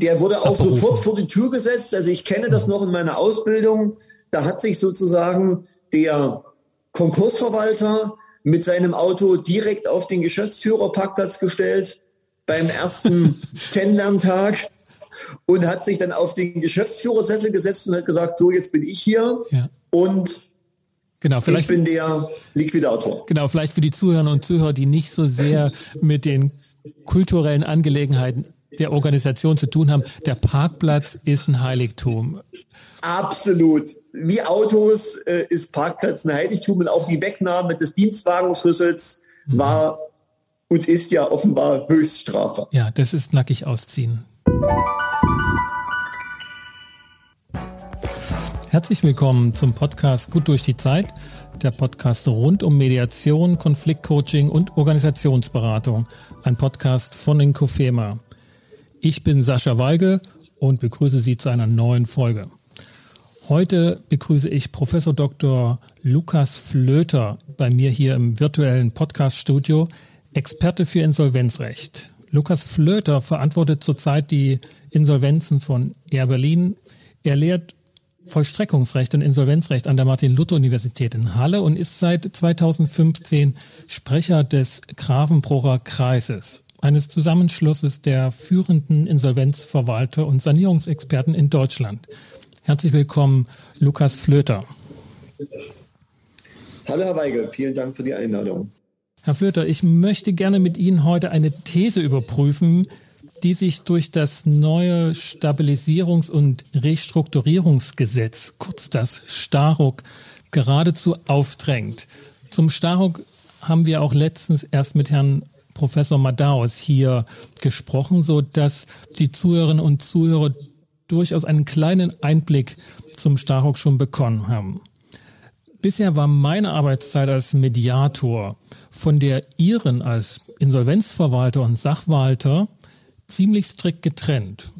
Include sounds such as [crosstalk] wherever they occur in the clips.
Der wurde auch Abberufen. sofort vor die Tür gesetzt. Also ich kenne das noch in meiner Ausbildung. Da hat sich sozusagen der Konkursverwalter mit seinem Auto direkt auf den Geschäftsführerparkplatz gestellt beim ersten [laughs] Kennenlerntag und hat sich dann auf den Geschäftsführersessel gesetzt und hat gesagt, so jetzt bin ich hier ja. und Genau, vielleicht, ich bin der Liquidator. Genau, vielleicht für die Zuhörer und Zuhörer, die nicht so sehr mit den kulturellen Angelegenheiten der Organisation zu tun haben. Der Parkplatz ist ein Heiligtum. Absolut. Wie Autos äh, ist Parkplatz ein Heiligtum und auch die Wegnahme des Dienstwagenschlüssels mhm. war und ist ja offenbar Höchststrafe. Ja, das ist nackig ausziehen. Herzlich willkommen zum Podcast Gut durch die Zeit, der Podcast rund um Mediation, Konfliktcoaching und Organisationsberatung, ein Podcast von Inkofema. Ich bin Sascha Weige und begrüße Sie zu einer neuen Folge. Heute begrüße ich Professor Dr. Lukas Flöter bei mir hier im virtuellen Podcast-Studio, Experte für Insolvenzrecht. Lukas Flöter verantwortet zurzeit die Insolvenzen von Air Berlin. Er lehrt Vollstreckungsrecht und Insolvenzrecht an der Martin-Luther-Universität in Halle und ist seit 2015 Sprecher des Gravenbrocher Kreises, eines Zusammenschlusses der führenden Insolvenzverwalter und Sanierungsexperten in Deutschland. Herzlich willkommen, Lukas Flöter. Hallo, Herr Weigel, vielen Dank für die Einladung. Herr Flöter, ich möchte gerne mit Ihnen heute eine These überprüfen, die sich durch das neue Stabilisierungs- und Restrukturierungsgesetz, kurz das Staruk, geradezu aufdrängt. Zum Staruk haben wir auch letztens erst mit Herrn Professor Madaus hier gesprochen, so dass die Zuhörerinnen und Zuhörer durchaus einen kleinen Einblick zum Staruk schon bekommen haben. Bisher war meine Arbeitszeit als Mediator von der Ihren als Insolvenzverwalter und Sachwalter ziemlich strikt getrennt.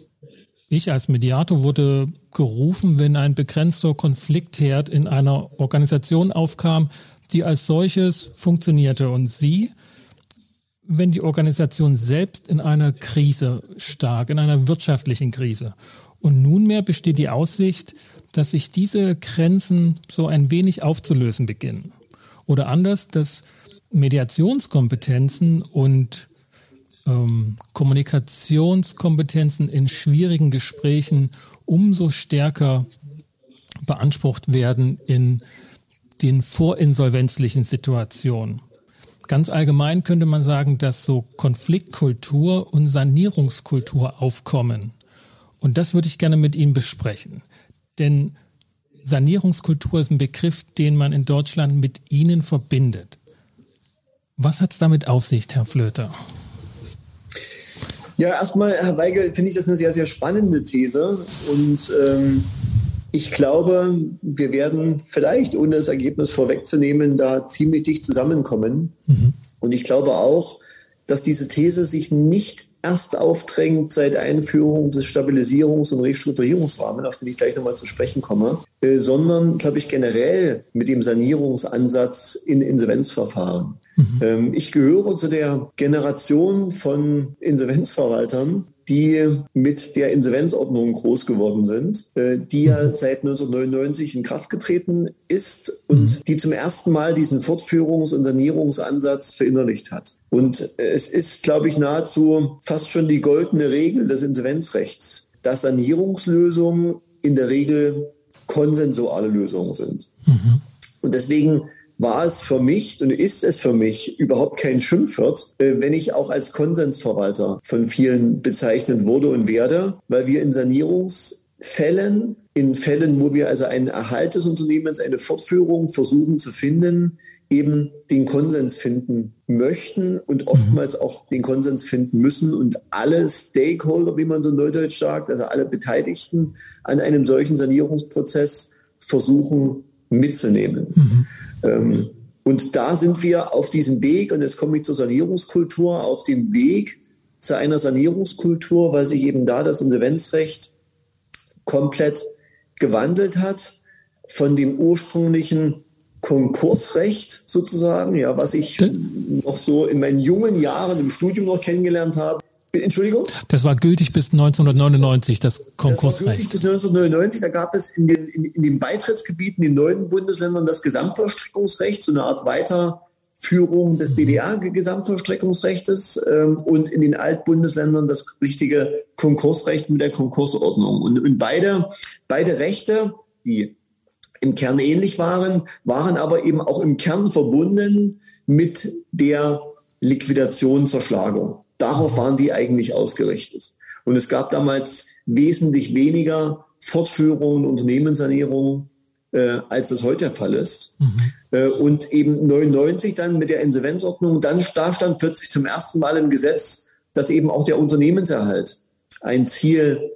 Ich als Mediator wurde gerufen, wenn ein begrenzter Konfliktherd in einer Organisation aufkam, die als solches funktionierte und Sie, wenn die Organisation selbst in einer Krise stak, in einer wirtschaftlichen Krise. Und nunmehr besteht die Aussicht, dass sich diese Grenzen so ein wenig aufzulösen beginnen. Oder anders, dass Mediationskompetenzen und ähm, Kommunikationskompetenzen in schwierigen Gesprächen umso stärker beansprucht werden in den vorinsolvenzlichen Situationen. Ganz allgemein könnte man sagen, dass so Konfliktkultur und Sanierungskultur aufkommen. Und das würde ich gerne mit Ihnen besprechen. Denn Sanierungskultur ist ein Begriff, den man in Deutschland mit Ihnen verbindet. Was hat es damit auf sich, Herr Flöter? Ja, erstmal, Herr Weigel, finde ich das eine sehr, sehr spannende These. Und ähm, ich glaube, wir werden vielleicht, ohne das Ergebnis vorwegzunehmen, da ziemlich dicht zusammenkommen. Mhm. Und ich glaube auch, dass diese These sich nicht erst aufdrängt seit Einführung des Stabilisierungs- und Restrukturierungsrahmens, auf den ich gleich nochmal zu sprechen komme, äh, sondern, glaube ich, generell mit dem Sanierungsansatz in Insolvenzverfahren. Mhm. Ähm, ich gehöre zu der Generation von Insolvenzverwaltern, die mit der Insolvenzordnung groß geworden sind, äh, die ja mhm. seit 1999 in Kraft getreten ist und mhm. die zum ersten Mal diesen Fortführungs- und Sanierungsansatz verinnerlicht hat. Und es ist, glaube ich, nahezu fast schon die goldene Regel des Insolvenzrechts, dass Sanierungslösungen in der Regel konsensuale Lösungen sind. Mhm. Und deswegen war es für mich und ist es für mich überhaupt kein Schimpfwort, äh, wenn ich auch als Konsensverwalter von vielen bezeichnet wurde und werde, weil wir in Sanierungsfällen, in Fällen, wo wir also ein Erhalt des Unternehmens, eine Fortführung versuchen zu finden, eben den Konsens finden möchten und mhm. oftmals auch den Konsens finden müssen und alle Stakeholder, wie man so neudeutsch sagt, also alle Beteiligten an einem solchen Sanierungsprozess versuchen mitzunehmen. Mhm. Ähm, und da sind wir auf diesem Weg, und jetzt komme ich zur Sanierungskultur, auf dem Weg zu einer Sanierungskultur, weil sich eben da das Insolvenzrecht komplett gewandelt hat von dem ursprünglichen Konkursrecht sozusagen, ja, was ich noch so in meinen jungen Jahren im Studium noch kennengelernt habe, Entschuldigung? Das war gültig bis 1999, das Konkursrecht. Das war gültig bis 1999. Da gab es in den, in, in den Beitrittsgebieten, in den neuen Bundesländern, das Gesamtvollstreckungsrecht, so eine Art Weiterführung des mhm. DDR-Gesamtvollstreckungsrechtes ähm, und in den Altbundesländern das richtige Konkursrecht mit der Konkursordnung. Und, und beide, beide Rechte, die im Kern ähnlich waren, waren aber eben auch im Kern verbunden mit der Liquidation, Zerschlagung. Darauf waren die eigentlich ausgerichtet. Und es gab damals wesentlich weniger Fortführungen, Unternehmenssanierungen, äh, als das heute der Fall ist. Mhm. Äh, und eben 99 dann mit der Insolvenzordnung, dann da stand plötzlich zum ersten Mal im Gesetz, dass eben auch der Unternehmenserhalt ein Ziel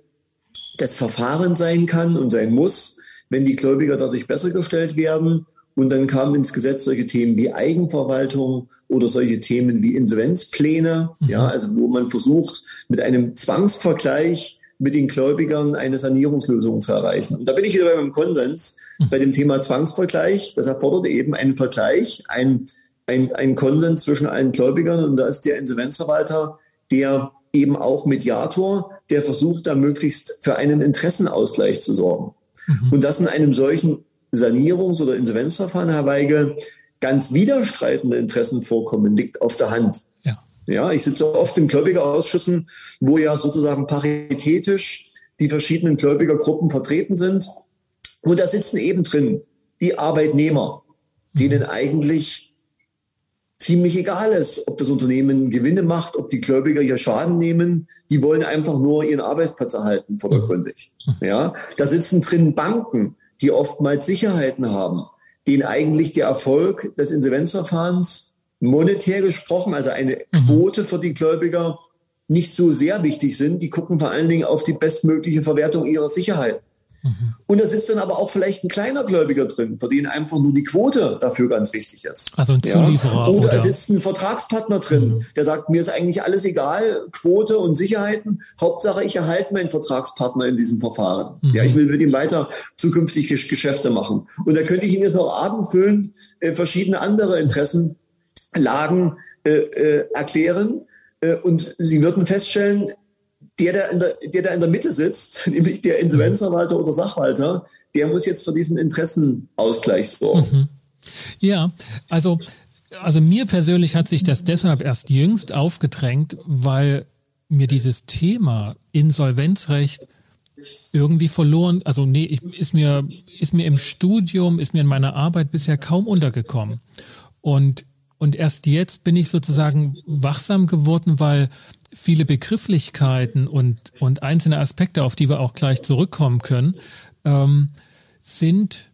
des Verfahrens sein kann und sein muss, wenn die Gläubiger dadurch besser gestellt werden und dann kamen ins Gesetz solche Themen wie Eigenverwaltung oder solche Themen wie Insolvenzpläne, mhm. ja, also wo man versucht, mit einem Zwangsvergleich mit den Gläubigern eine Sanierungslösung zu erreichen. Und da bin ich wieder beim Konsens, mhm. bei dem Thema Zwangsvergleich. Das erfordert eben einen Vergleich, ein, ein, ein Konsens zwischen allen Gläubigern. Und da ist der Insolvenzverwalter, der eben auch Mediator, der versucht, da möglichst für einen Interessenausgleich zu sorgen. Mhm. Und das in einem solchen Sanierungs- oder Insolvenzverfahren, Herr Weige, ganz widerstreitende Interessen vorkommen, liegt auf der Hand. Ja, ja ich sitze oft in Gläubigerausschüssen, wo ja sozusagen paritätisch die verschiedenen Gläubigergruppen vertreten sind. Und da sitzen eben drin die Arbeitnehmer, denen mhm. eigentlich ziemlich egal ist, ob das Unternehmen Gewinne macht, ob die Gläubiger hier Schaden nehmen. Die wollen einfach nur ihren Arbeitsplatz erhalten, vordergründig. Mhm. Ja, da sitzen drin Banken, die oftmals Sicherheiten haben, denen eigentlich der Erfolg des Insolvenzverfahrens monetär gesprochen, also eine mhm. Quote für die Gläubiger, nicht so sehr wichtig sind. Die gucken vor allen Dingen auf die bestmögliche Verwertung ihrer Sicherheiten. Mhm. Und da sitzt dann aber auch vielleicht ein kleiner Gläubiger drin, für den einfach nur die Quote dafür ganz wichtig ist. Also ein Zulieferer. Ja? Oder, oder, da sitzt ein Vertragspartner drin, mhm. der sagt, mir ist eigentlich alles egal, Quote und Sicherheiten. Hauptsache, ich erhalte meinen Vertragspartner in diesem Verfahren. Mhm. Ja, ich will mit ihm weiter zukünftig Geschäfte machen. Und da könnte ich Ihnen jetzt noch abendfüllend äh, verschiedene andere Interessenlagen äh, äh, erklären. Äh, und Sie würden feststellen, der, der, in der, der da in der Mitte sitzt, [laughs] nämlich der Insolvenzverwalter oder Sachwalter, der muss jetzt für diesen Interessenausgleich sorgen. Mhm. Ja, also, also mir persönlich hat sich das deshalb erst jüngst aufgedrängt, weil mir dieses Thema Insolvenzrecht irgendwie verloren, also nee, ich, ist mir, ist mir im Studium, ist mir in meiner Arbeit bisher kaum untergekommen. Und, und erst jetzt bin ich sozusagen wachsam geworden, weil viele Begrifflichkeiten und, und einzelne Aspekte, auf die wir auch gleich zurückkommen können, ähm, sind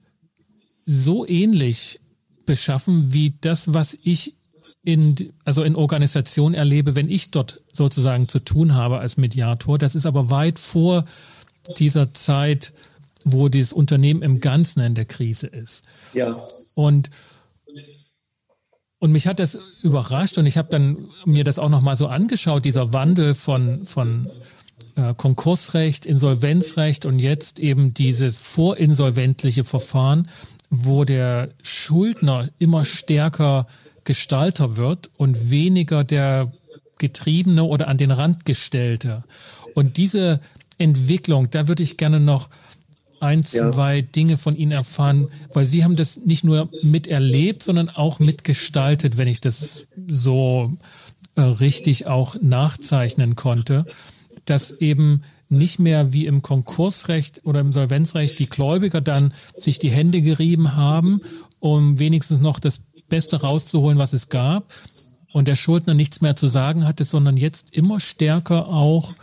so ähnlich beschaffen wie das, was ich in, also in Organisation erlebe, wenn ich dort sozusagen zu tun habe als Mediator. Das ist aber weit vor dieser Zeit, wo das Unternehmen im Ganzen in der Krise ist. Ja. Und und mich hat das überrascht und ich habe dann mir das auch nochmal so angeschaut, dieser Wandel von, von äh, Konkursrecht, Insolvenzrecht und jetzt eben dieses vorinsolventliche Verfahren, wo der Schuldner immer stärker Gestalter wird und weniger der Getriebene oder an den Rand gestellte. Und diese Entwicklung, da würde ich gerne noch ein, zwei ja. Dinge von Ihnen erfahren, weil Sie haben das nicht nur miterlebt, sondern auch mitgestaltet, wenn ich das so äh, richtig auch nachzeichnen konnte, dass eben nicht mehr wie im Konkursrecht oder im Solvenzrecht die Gläubiger dann sich die Hände gerieben haben, um wenigstens noch das Beste rauszuholen, was es gab, und der Schuldner nichts mehr zu sagen hatte, sondern jetzt immer stärker auch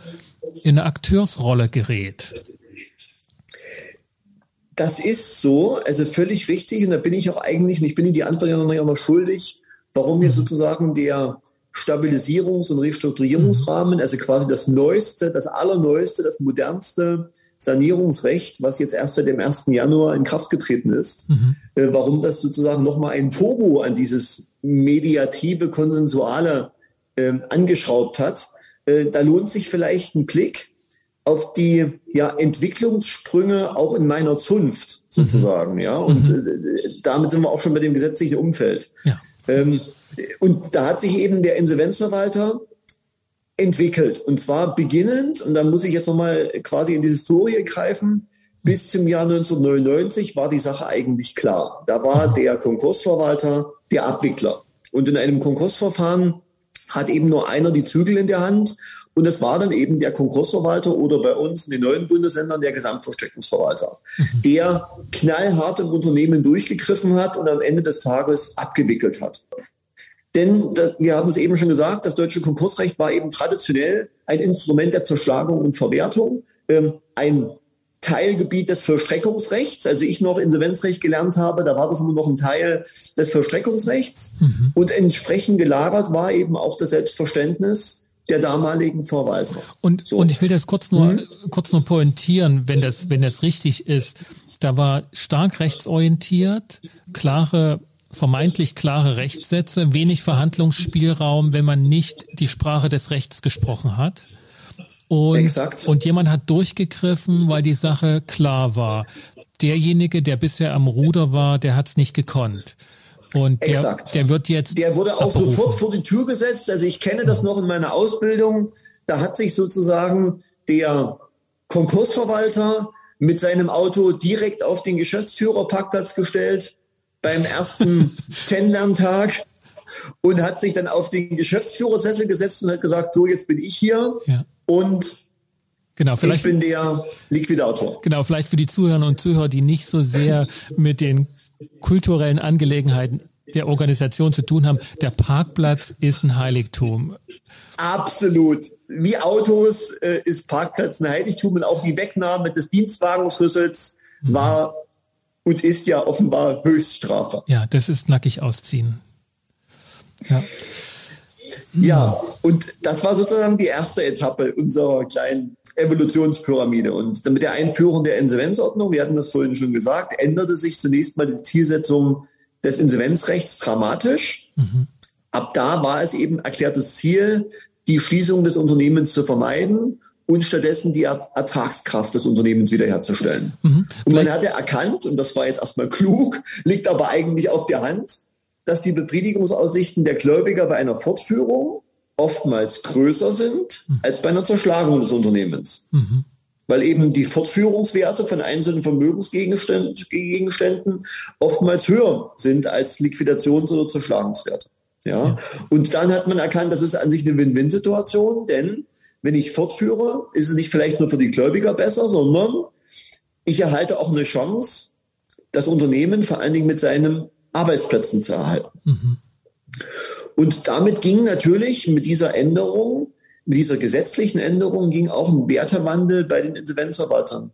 in eine Akteursrolle gerät. Das ist so, also völlig richtig. Und da bin ich auch eigentlich, und ich bin Ihnen die Antwort ja noch nicht einmal schuldig, warum mir mhm. sozusagen der Stabilisierungs- und Restrukturierungsrahmen, also quasi das Neueste, das Allerneueste, das modernste Sanierungsrecht, was jetzt erst seit dem 1. Januar in Kraft getreten ist, mhm. äh, warum das sozusagen nochmal ein Turbo an dieses mediative, konsensuale äh, angeschraubt hat. Äh, da lohnt sich vielleicht ein Blick auf die ja, Entwicklungssprünge auch in meiner Zunft sozusagen. Mhm. Ja, und mhm. äh, damit sind wir auch schon bei dem gesetzlichen Umfeld. Ja. Ähm, und da hat sich eben der Insolvenzverwalter entwickelt. Und zwar beginnend, und da muss ich jetzt nochmal quasi in die Historie greifen, bis zum Jahr 1999 war die Sache eigentlich klar. Da war der Konkursverwalter der Abwickler. Und in einem Konkursverfahren hat eben nur einer die Zügel in der Hand. Und es war dann eben der Konkursverwalter oder bei uns in den neuen Bundesländern der Gesamtversteckungsverwalter, mhm. der knallhart im Unternehmen durchgegriffen hat und am Ende des Tages abgewickelt hat. Denn wir haben es eben schon gesagt, das deutsche Konkursrecht war eben traditionell ein Instrument der Zerschlagung und Verwertung, ähm, ein Teilgebiet des Vollstreckungsrechts. Also ich noch Insolvenzrecht gelernt habe, da war das immer noch ein Teil des Vollstreckungsrechts. Mhm. Und entsprechend gelagert war eben auch das Selbstverständnis der damaligen Verwalter. Und, so. und ich will das kurz nur, mhm. kurz nur pointieren, wenn das, wenn das richtig ist. Da war stark rechtsorientiert, klare vermeintlich klare Rechtssätze, wenig Verhandlungsspielraum, wenn man nicht die Sprache des Rechts gesprochen hat. Und, Exakt. und jemand hat durchgegriffen, weil die Sache klar war. Derjenige, der bisher am Ruder war, der hat es nicht gekonnt. Und der, Exakt. der wird jetzt. Der wurde auch abberufen. sofort vor die Tür gesetzt. Also ich kenne das noch in meiner Ausbildung. Da hat sich sozusagen der Konkursverwalter mit seinem Auto direkt auf den Geschäftsführerparkplatz gestellt beim ersten [laughs] Kennenlerntag und hat sich dann auf den Geschäftsführersessel gesetzt und hat gesagt, so jetzt bin ich hier. Ja und Genau, vielleicht, ich bin der Liquidator. Genau, vielleicht für die Zuhörer und Zuhörer, die nicht so sehr [laughs] mit den kulturellen Angelegenheiten der Organisation zu tun haben. Der Parkplatz ist ein Heiligtum. Absolut. Wie Autos äh, ist Parkplatz ein Heiligtum und auch die Wegnahme des Dienstwagenschlüssels mhm. war und ist ja offenbar Höchststrafe. Ja, das ist nackig ausziehen. Ja. Ja, und das war sozusagen die erste Etappe unserer kleinen Evolutionspyramide. Und mit der Einführung der Insolvenzordnung, wir hatten das vorhin schon gesagt, änderte sich zunächst mal die Zielsetzung des Insolvenzrechts dramatisch. Mhm. Ab da war es eben erklärtes Ziel, die Schließung des Unternehmens zu vermeiden und stattdessen die Ertragskraft des Unternehmens wiederherzustellen. Mhm. Und man hatte erkannt, und das war jetzt erstmal klug, liegt aber eigentlich auf der Hand, dass die Befriedigungsaussichten der Gläubiger bei einer Fortführung oftmals größer sind mhm. als bei einer Zerschlagung des Unternehmens. Mhm. Weil eben die Fortführungswerte von einzelnen Vermögensgegenständen oftmals höher sind als Liquidations- oder Zerschlagungswerte. Ja? ja. Und dann hat man erkannt, das ist an sich eine Win-Win-Situation, denn wenn ich fortführe, ist es nicht vielleicht nur für die Gläubiger besser, sondern ich erhalte auch eine Chance, das Unternehmen vor allen Dingen mit seinem Arbeitsplätzen zu erhalten. Mhm. Und damit ging natürlich mit dieser Änderung, mit dieser gesetzlichen Änderung, ging auch ein Wertewandel bei den Insolvenzverwaltern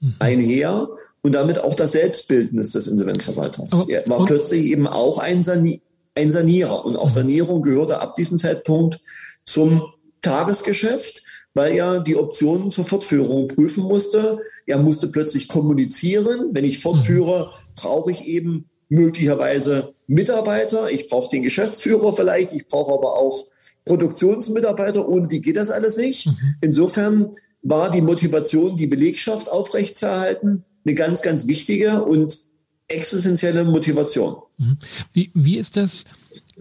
mhm. einher und damit auch das Selbstbildnis des Insolvenzverwalters. Aber, er war plötzlich eben auch ein, Sani ein Sanierer und auch mhm. Sanierung gehörte ab diesem Zeitpunkt zum Tagesgeschäft, weil er die Optionen zur Fortführung prüfen musste. Er musste plötzlich kommunizieren. Wenn ich fortführe, mhm. brauche ich eben möglicherweise Mitarbeiter, ich brauche den Geschäftsführer vielleicht, ich brauche aber auch Produktionsmitarbeiter, ohne die geht das alles nicht. Mhm. Insofern war die Motivation, die Belegschaft aufrechtzuerhalten, eine ganz, ganz wichtige und existenzielle Motivation. Mhm. Wie, wie ist das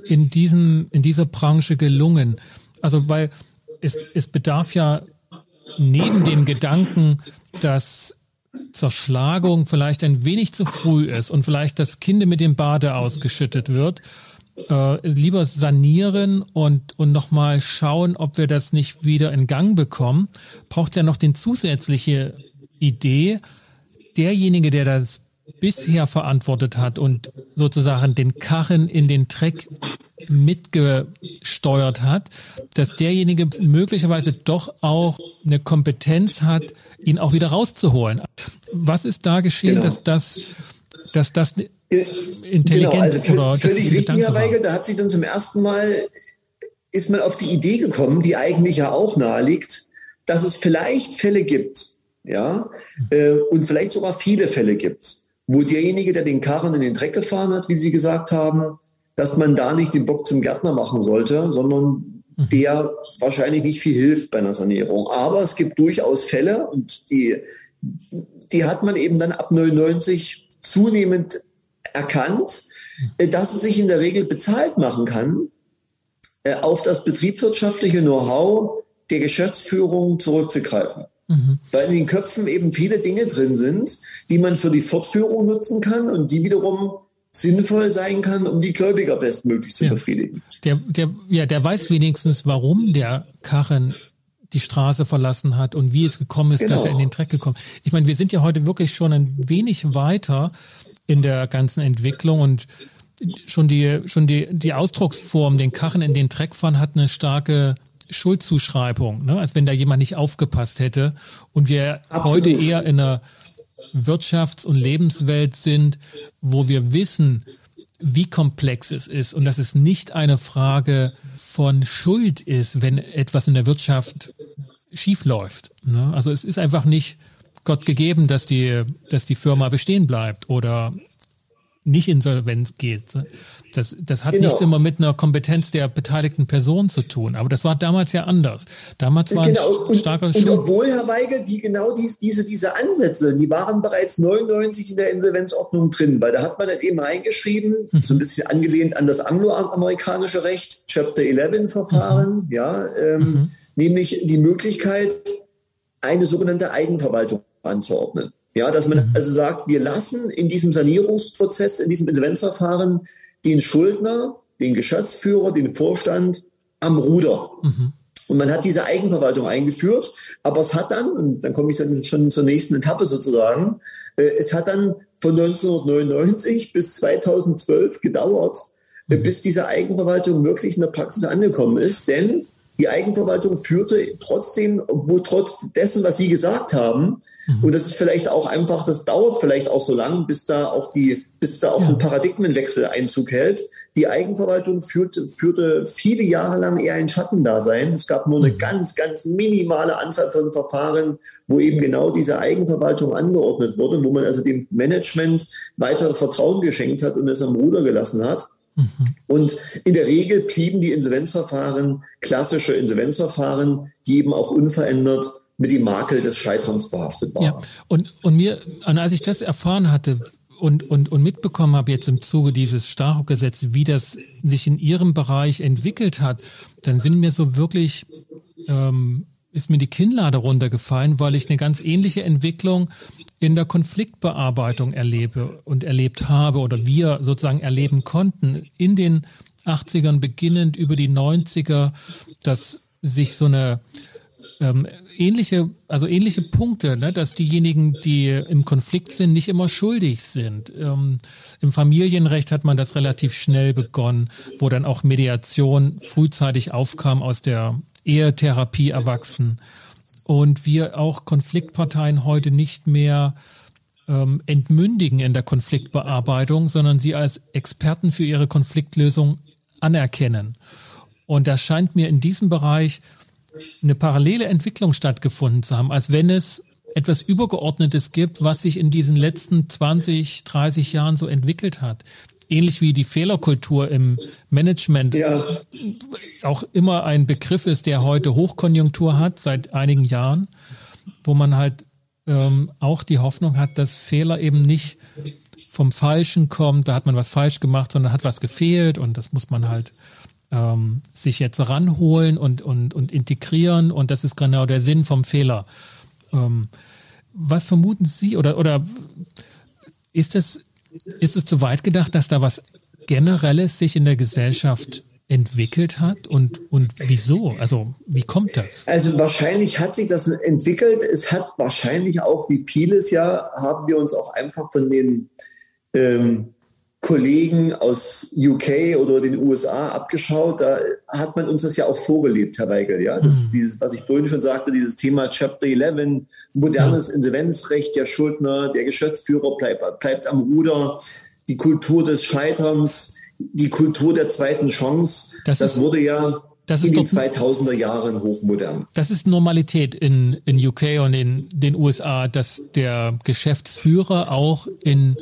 in, diesem, in dieser Branche gelungen? Also, weil es, es bedarf ja neben dem Gedanken, dass Zerschlagung vielleicht ein wenig zu früh ist und vielleicht das Kind mit dem Bade ausgeschüttet wird, äh, lieber sanieren und, und nochmal schauen, ob wir das nicht wieder in Gang bekommen, braucht ja noch den zusätzliche Idee, derjenige, der das bisher verantwortet hat und sozusagen den Karren in den Dreck mitgesteuert hat, dass derjenige möglicherweise doch auch eine Kompetenz hat, ihn auch wieder rauszuholen. Was ist da geschehen, genau. dass das, dass das intelligent genau, also für, oder völlig richtig, Herr Weigel, da hat sich dann zum ersten Mal ist man auf die Idee gekommen, die eigentlich ja auch naheliegt, dass es vielleicht Fälle gibt, ja, äh, und vielleicht sogar viele Fälle gibt, wo derjenige, der den Karren in den Dreck gefahren hat, wie Sie gesagt haben, dass man da nicht den Bock zum Gärtner machen sollte, sondern mhm. der wahrscheinlich nicht viel hilft bei einer Sanierung. Aber es gibt durchaus Fälle und die, die hat man eben dann ab 99 zunehmend erkannt, mhm. dass es sich in der Regel bezahlt machen kann, äh, auf das betriebswirtschaftliche Know-how der Geschäftsführung zurückzugreifen. Mhm. Weil in den Köpfen eben viele Dinge drin sind, die man für die Fortführung nutzen kann und die wiederum sinnvoll sein kann, um die Gläubiger bestmöglich zu ja. befriedigen. Der, der, ja, der weiß wenigstens, warum der Karren die Straße verlassen hat und wie es gekommen ist, genau. dass er in den Dreck gekommen ist. Ich meine, wir sind ja heute wirklich schon ein wenig weiter in der ganzen Entwicklung und schon die, schon die, die Ausdrucksform, den Karren in den Dreck fahren, hat eine starke Schuldzuschreibung, ne? als wenn da jemand nicht aufgepasst hätte. Und wir Absolut. heute eher in einer Wirtschafts- und Lebenswelt sind, wo wir wissen, wie komplex es ist und dass es nicht eine Frage von Schuld ist, wenn etwas in der Wirtschaft schiefläuft. Ne? Also es ist einfach nicht Gott gegeben, dass die, dass die Firma bestehen bleibt oder nicht insolvent geht. Das, das hat genau. nichts immer mit einer Kompetenz der beteiligten Person zu tun. Aber das war damals ja anders. Damals war genau. ein starker und, und obwohl, Herr Weigel, die genau dies, diese, diese Ansätze, die waren bereits 99 in der Insolvenzordnung drin, weil da hat man dann eben reingeschrieben, mhm. so ein bisschen angelehnt an das angloamerikanische Recht, Chapter 11 Verfahren, mhm. ja, ähm, mhm. nämlich die Möglichkeit, eine sogenannte Eigenverwaltung anzuordnen. Ja, dass man mhm. also sagt, wir lassen in diesem Sanierungsprozess, in diesem Insolvenzverfahren den Schuldner, den Geschäftsführer, den Vorstand am Ruder. Mhm. Und man hat diese Eigenverwaltung eingeführt, aber es hat dann, und dann komme ich dann schon zur nächsten Etappe sozusagen, äh, es hat dann von 1999 bis 2012 gedauert, äh, mhm. bis diese Eigenverwaltung wirklich in der Praxis angekommen ist. Denn die Eigenverwaltung führte trotzdem, wo trotz dessen, was Sie gesagt haben, Mhm. Und das ist vielleicht auch einfach, das dauert vielleicht auch so lang, bis da auch die, bis da auch ja. ein Paradigmenwechsel Einzug hält. Die Eigenverwaltung führte, führte viele Jahre lang eher ein Schattendasein. Es gab nur eine mhm. ganz, ganz minimale Anzahl von Verfahren, wo eben genau diese Eigenverwaltung angeordnet wurde, wo man also dem Management weitere Vertrauen geschenkt hat und es am Ruder gelassen hat. Mhm. Und in der Regel blieben die Insolvenzverfahren klassische Insolvenzverfahren, die eben auch unverändert mit dem Makel des Scheiterns behaftet war. Ja, und, und mir, als ich das erfahren hatte und, und, und mitbekommen habe jetzt im Zuge dieses Staruk-Gesetzes, wie das sich in Ihrem Bereich entwickelt hat, dann sind mir so wirklich, ähm, ist mir die Kinnlade runtergefallen, weil ich eine ganz ähnliche Entwicklung in der Konfliktbearbeitung erlebe und erlebt habe oder wir sozusagen erleben konnten in den 80ern beginnend über die 90er, dass sich so eine ähm, ähnliche, also ähnliche Punkte, ne, dass diejenigen, die im Konflikt sind, nicht immer schuldig sind. Ähm, Im Familienrecht hat man das relativ schnell begonnen, wo dann auch Mediation frühzeitig aufkam aus der Ehetherapie erwachsen. Und wir auch Konfliktparteien heute nicht mehr ähm, entmündigen in der Konfliktbearbeitung, sondern sie als Experten für ihre Konfliktlösung anerkennen. Und das scheint mir in diesem Bereich eine parallele Entwicklung stattgefunden zu haben, als wenn es etwas Übergeordnetes gibt, was sich in diesen letzten 20, 30 Jahren so entwickelt hat. Ähnlich wie die Fehlerkultur im Management ja. auch immer ein Begriff ist, der heute Hochkonjunktur hat, seit einigen Jahren, wo man halt ähm, auch die Hoffnung hat, dass Fehler eben nicht vom Falschen kommt, da hat man was falsch gemacht, sondern hat was gefehlt und das muss man halt ähm, sich jetzt ranholen und, und, und integrieren. Und das ist genau der Sinn vom Fehler. Ähm, was vermuten Sie oder, oder ist es, ist es zu weit gedacht, dass da was Generelles sich in der Gesellschaft entwickelt hat und, und wieso? Also wie kommt das? Also wahrscheinlich hat sich das entwickelt. Es hat wahrscheinlich auch, wie vieles ja, haben wir uns auch einfach von den ähm, Kollegen aus UK oder den USA abgeschaut. Da hat man uns das ja auch vorgelebt, Herr Weigel. Ja, das ist mhm. dieses, was ich vorhin schon sagte, dieses Thema Chapter 11, modernes. Insolvenzrecht, der Schuldner, der Geschäftsführer bleibt, bleibt am Ruder, die Kultur des Scheiterns, die Kultur der zweiten Chance. Das, das wurde ja das in den 2000er Jahren hochmodern. Das ist Normalität in, in UK und in den USA, dass der Geschäftsführer auch in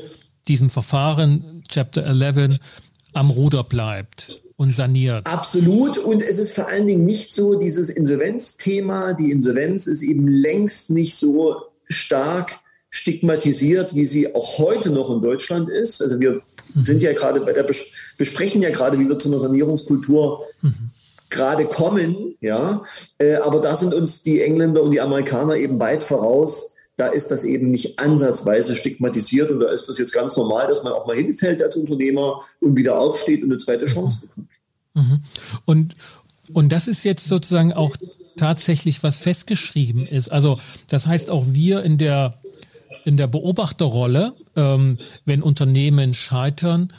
diesem Verfahren Chapter 11 am Ruder bleibt und saniert. Absolut. Und es ist vor allen Dingen nicht so dieses Insolvenzthema. Die Insolvenz ist eben längst nicht so stark stigmatisiert, wie sie auch heute noch in Deutschland ist. Also wir mhm. sind ja gerade bei der besprechen ja gerade, wie wir zu einer Sanierungskultur mhm. gerade kommen, ja. Äh, aber da sind uns die Engländer und die Amerikaner eben weit voraus. Da ist das eben nicht ansatzweise stigmatisiert und da ist das jetzt ganz normal, dass man auch mal hinfällt als Unternehmer und wieder aufsteht und eine zweite Chance bekommt. Mhm. Und, und das ist jetzt sozusagen auch tatsächlich was festgeschrieben ist. Also das heißt auch wir in der in der Beobachterrolle, ähm, wenn Unternehmen scheitern,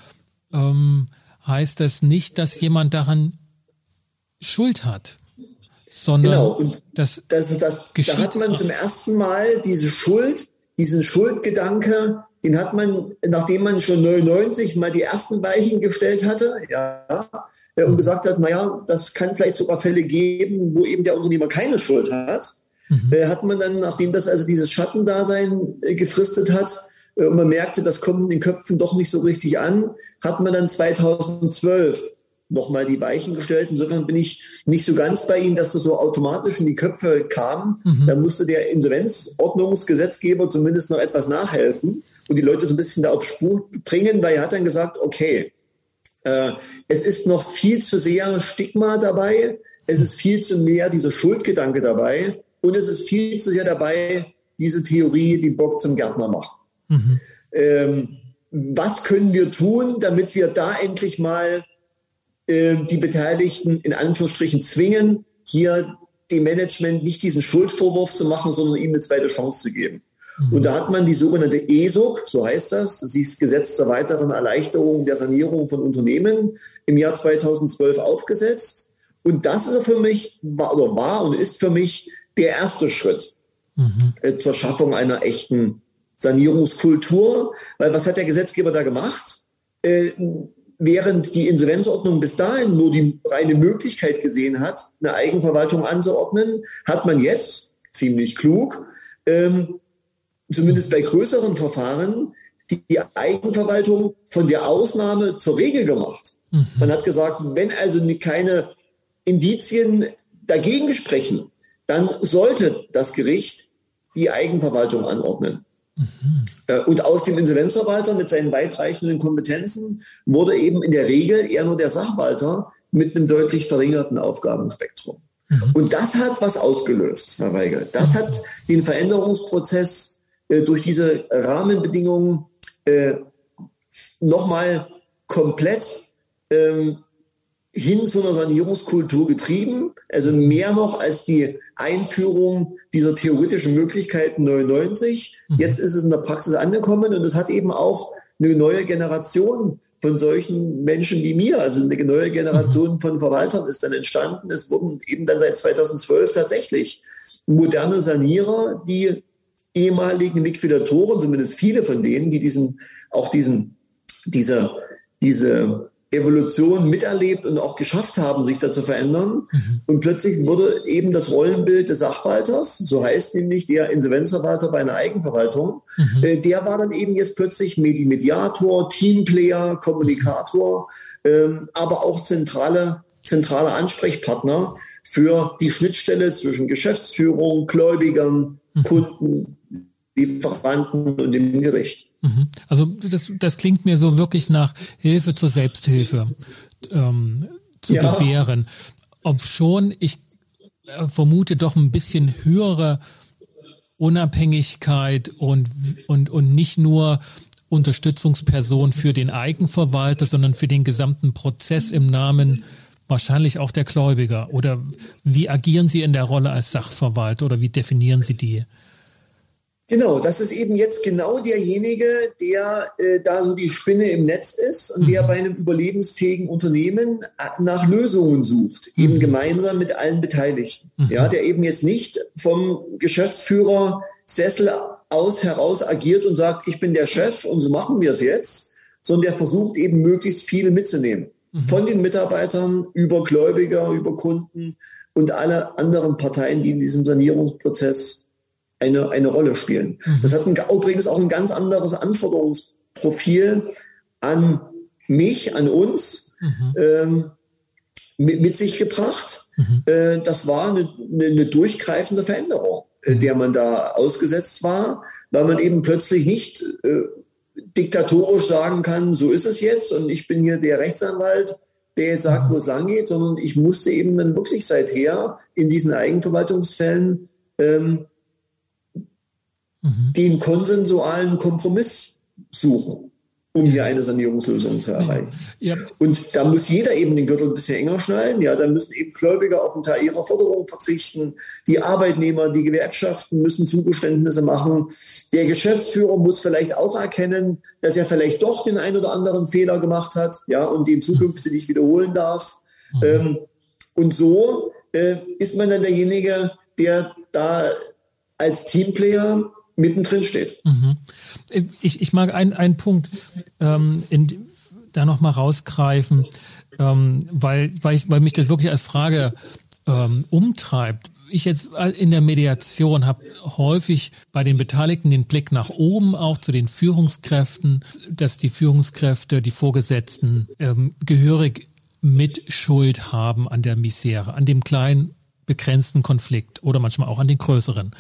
ähm, heißt das nicht, dass jemand daran Schuld hat, sondern genau. Und das, das, das, geschieht. Da hat man zum ersten Mal diese Schuld, diesen Schuldgedanke, den hat man, nachdem man schon 99 mal die ersten Weichen gestellt hatte, ja, äh, und gesagt hat, naja, das kann vielleicht sogar Fälle geben, wo eben der Unternehmer keine Schuld hat, mhm. Äh, hat man dann, nachdem das also dieses Schattendasein äh, gefristet hat, und man merkte, das kommt in den Köpfen doch nicht so richtig an, hat man dann 2012 nochmal die Weichen gestellt. Insofern bin ich nicht so ganz bei Ihnen, dass das so automatisch in die Köpfe kam. Mhm. Da musste der Insolvenzordnungsgesetzgeber zumindest noch etwas nachhelfen und die Leute so ein bisschen da auf Spur bringen, weil er hat dann gesagt, okay, äh, es ist noch viel zu sehr Stigma dabei, es ist viel zu mehr dieser Schuldgedanke dabei und es ist viel zu sehr dabei, diese Theorie, die Bock zum Gärtner macht. Mhm. Ähm, was können wir tun, damit wir da endlich mal äh, die Beteiligten in Anführungsstrichen zwingen, hier dem Management nicht diesen Schuldvorwurf zu machen, sondern ihm eine zweite Chance zu geben. Mhm. Und da hat man die sogenannte ESOC, so heißt das, das ist Gesetz zur weiteren Erleichterung der Sanierung von Unternehmen, im Jahr 2012 aufgesetzt. Und das ist für mich, war, oder war und ist für mich der erste Schritt mhm. äh, zur Schaffung einer echten Sanierungskultur. Weil was hat der Gesetzgeber da gemacht? Äh, während die Insolvenzordnung bis dahin nur die reine Möglichkeit gesehen hat, eine Eigenverwaltung anzuordnen, hat man jetzt, ziemlich klug, ähm, zumindest bei größeren Verfahren, die, Eigenverwaltung von der Ausnahme zur Regel gemacht. Mhm. Man hat gesagt, wenn also keine Indizien dagegen sprechen, dann sollte das Gericht die Eigenverwaltung anordnen. Mhm. Und aus dem Insolvenzverwalter mit seinen weitreichenden Kompetenzen wurde eben in der Regel eher nur der Sachwalter mit einem deutlich verringerten Aufgabenspektrum. Mhm. Und das hat was ausgelöst, Herr Weigel. Das hat den Veränderungsprozess äh, durch diese Rahmenbedingungen äh, nochmal komplett ähm, hin zu einer Sanierungskultur getrieben. Also mehr noch als die Einführung dieser theoretischen Möglichkeiten 99. Mhm. Jetzt ist es in der Praxis angekommen und es hat eben auch eine neue Generation von solchen Menschen wie mir, also eine neue Generation von Verwaltern ist dann entstanden. Es wurden eben dann seit 2012 tatsächlich moderne Sanierer, die ehemaligen Liquidatoren, zumindest viele von denen, die diesen, auch diesen, diese, diese Evolution miterlebt und auch geschafft haben, sich da zu verändern. Mhm. Und plötzlich wurde eben das Rollenbild des Sachwalters, so heißt nämlich der Insolvenzverwalter bei einer Eigenverwaltung, mhm. äh, der war dann eben jetzt plötzlich Mediator, Teamplayer, Kommunikator, ähm, aber auch zentrale, zentrale Ansprechpartner für die Schnittstelle zwischen Geschäftsführung, Gläubigern, mhm. Kunden, Lieferanten und dem Gericht. Mhm. Also das, das klingt mir so wirklich nach Hilfe zur Selbsthilfe ähm, zu ja. gewähren. Ob schon ich äh, vermute doch ein bisschen höhere Unabhängigkeit und, und, und nicht nur Unterstützungsperson für den Eigenverwalter, sondern für den gesamten Prozess im Namen wahrscheinlich auch der Gläubiger. Oder wie agieren Sie in der Rolle als Sachverwalter oder wie definieren Sie die? Genau, das ist eben jetzt genau derjenige, der äh, da so die Spinne im Netz ist und mhm. der bei einem überlebensfähigen Unternehmen äh, nach Lösungen sucht, mhm. eben gemeinsam mit allen Beteiligten. Mhm. Ja, der eben jetzt nicht vom Geschäftsführer Sessel aus heraus agiert und sagt, ich bin der Chef und so machen wir es jetzt, sondern der versucht eben möglichst viele mitzunehmen. Mhm. Von den Mitarbeitern über Gläubiger, über Kunden und alle anderen Parteien, die in diesem Sanierungsprozess eine, eine Rolle spielen. Mhm. Das hat ein, übrigens auch ein ganz anderes Anforderungsprofil an mich, an uns mhm. ähm, mit, mit, sich gebracht. Mhm. Äh, das war eine, eine, durchgreifende Veränderung, äh, mhm. der man da ausgesetzt war, weil man eben plötzlich nicht äh, diktatorisch sagen kann, so ist es jetzt und ich bin hier der Rechtsanwalt, der jetzt sagt, wo es lang geht, sondern ich musste eben dann wirklich seither in diesen Eigenverwaltungsfällen ähm, mhm. den konsensualen Kompromiss suchen um hier eine Sanierungslösung zu erreichen. Ja. Und da muss jeder eben den Gürtel ein bisschen enger schnallen. Ja, dann müssen eben Gläubiger auf einen Teil ihrer Forderungen verzichten. Die Arbeitnehmer, die Gewerkschaften müssen Zugeständnisse machen. Der Geschäftsführer muss vielleicht auch erkennen, dass er vielleicht doch den einen oder anderen Fehler gemacht hat, ja, und den zukünftig nicht wiederholen darf. Mhm. Ähm, und so äh, ist man dann derjenige, der da als Teamplayer mittendrin steht. Mhm. Ich, ich mag einen, Punkt ähm, in, da nochmal rausgreifen, ähm, weil, weil, ich, weil mich das wirklich als Frage ähm, umtreibt. Ich jetzt in der Mediation habe häufig bei den Beteiligten den Blick nach oben, auch zu den Führungskräften, dass die Führungskräfte, die Vorgesetzten ähm, gehörig Mitschuld haben an der Misere, an dem kleinen begrenzten Konflikt oder manchmal auch an den größeren.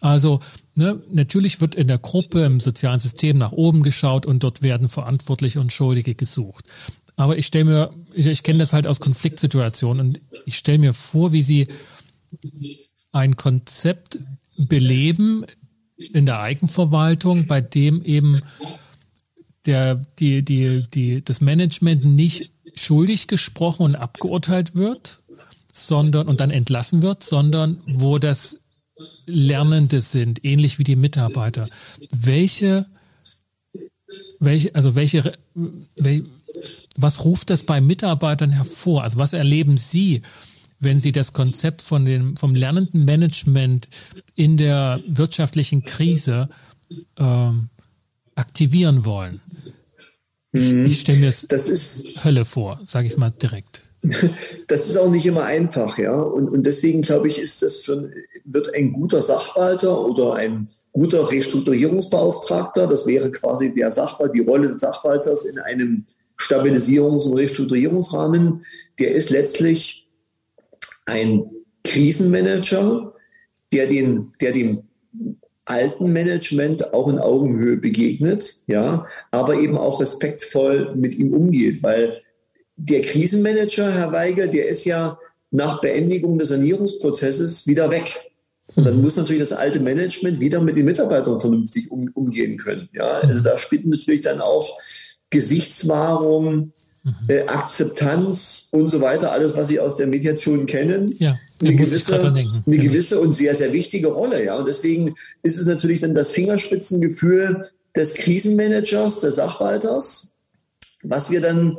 Also ne, natürlich wird in der Gruppe, im sozialen System nach oben geschaut und dort werden Verantwortliche und Schuldige gesucht. Aber ich stelle mir, ich, ich kenne das halt aus Konfliktsituationen und ich stelle mir vor, wie sie ein Konzept beleben in der Eigenverwaltung, bei dem eben der, die, die, die, das Management nicht schuldig gesprochen und abgeurteilt wird, sondern und dann entlassen wird, sondern wo das Lernende sind, ähnlich wie die Mitarbeiter. Welche, welche, also welche, welche, was ruft das bei Mitarbeitern hervor? Also was erleben Sie, wenn Sie das Konzept von dem, vom lernenden Management in der wirtschaftlichen Krise ähm, aktivieren wollen? Ich, mhm. ich stelle mir das, das ist, Hölle vor, sage ich es mal direkt. Das ist auch nicht immer einfach, ja. Und, und deswegen glaube ich, ist das für, wird ein guter Sachwalter oder ein guter Restrukturierungsbeauftragter, das wäre quasi der Sachwalt, die Rolle des Sachwalters in einem Stabilisierungs- und Restrukturierungsrahmen, der ist letztlich ein Krisenmanager, der, den, der dem alten Management auch in Augenhöhe begegnet, ja, aber eben auch respektvoll mit ihm umgeht, weil der Krisenmanager, Herr Weigel, der ist ja nach Beendigung des Sanierungsprozesses wieder weg. Und dann mhm. muss natürlich das alte Management wieder mit den Mitarbeitern vernünftig um, umgehen können. Ja, also da spielt natürlich dann auch Gesichtswahrung, mhm. äh, Akzeptanz und so weiter, alles, was Sie aus der Mediation kennen. Ja, eine gewisse, eine gewisse und sehr, sehr wichtige Rolle. Ja, und deswegen ist es natürlich dann das Fingerspitzengefühl des Krisenmanagers, des Sachwalters, was wir dann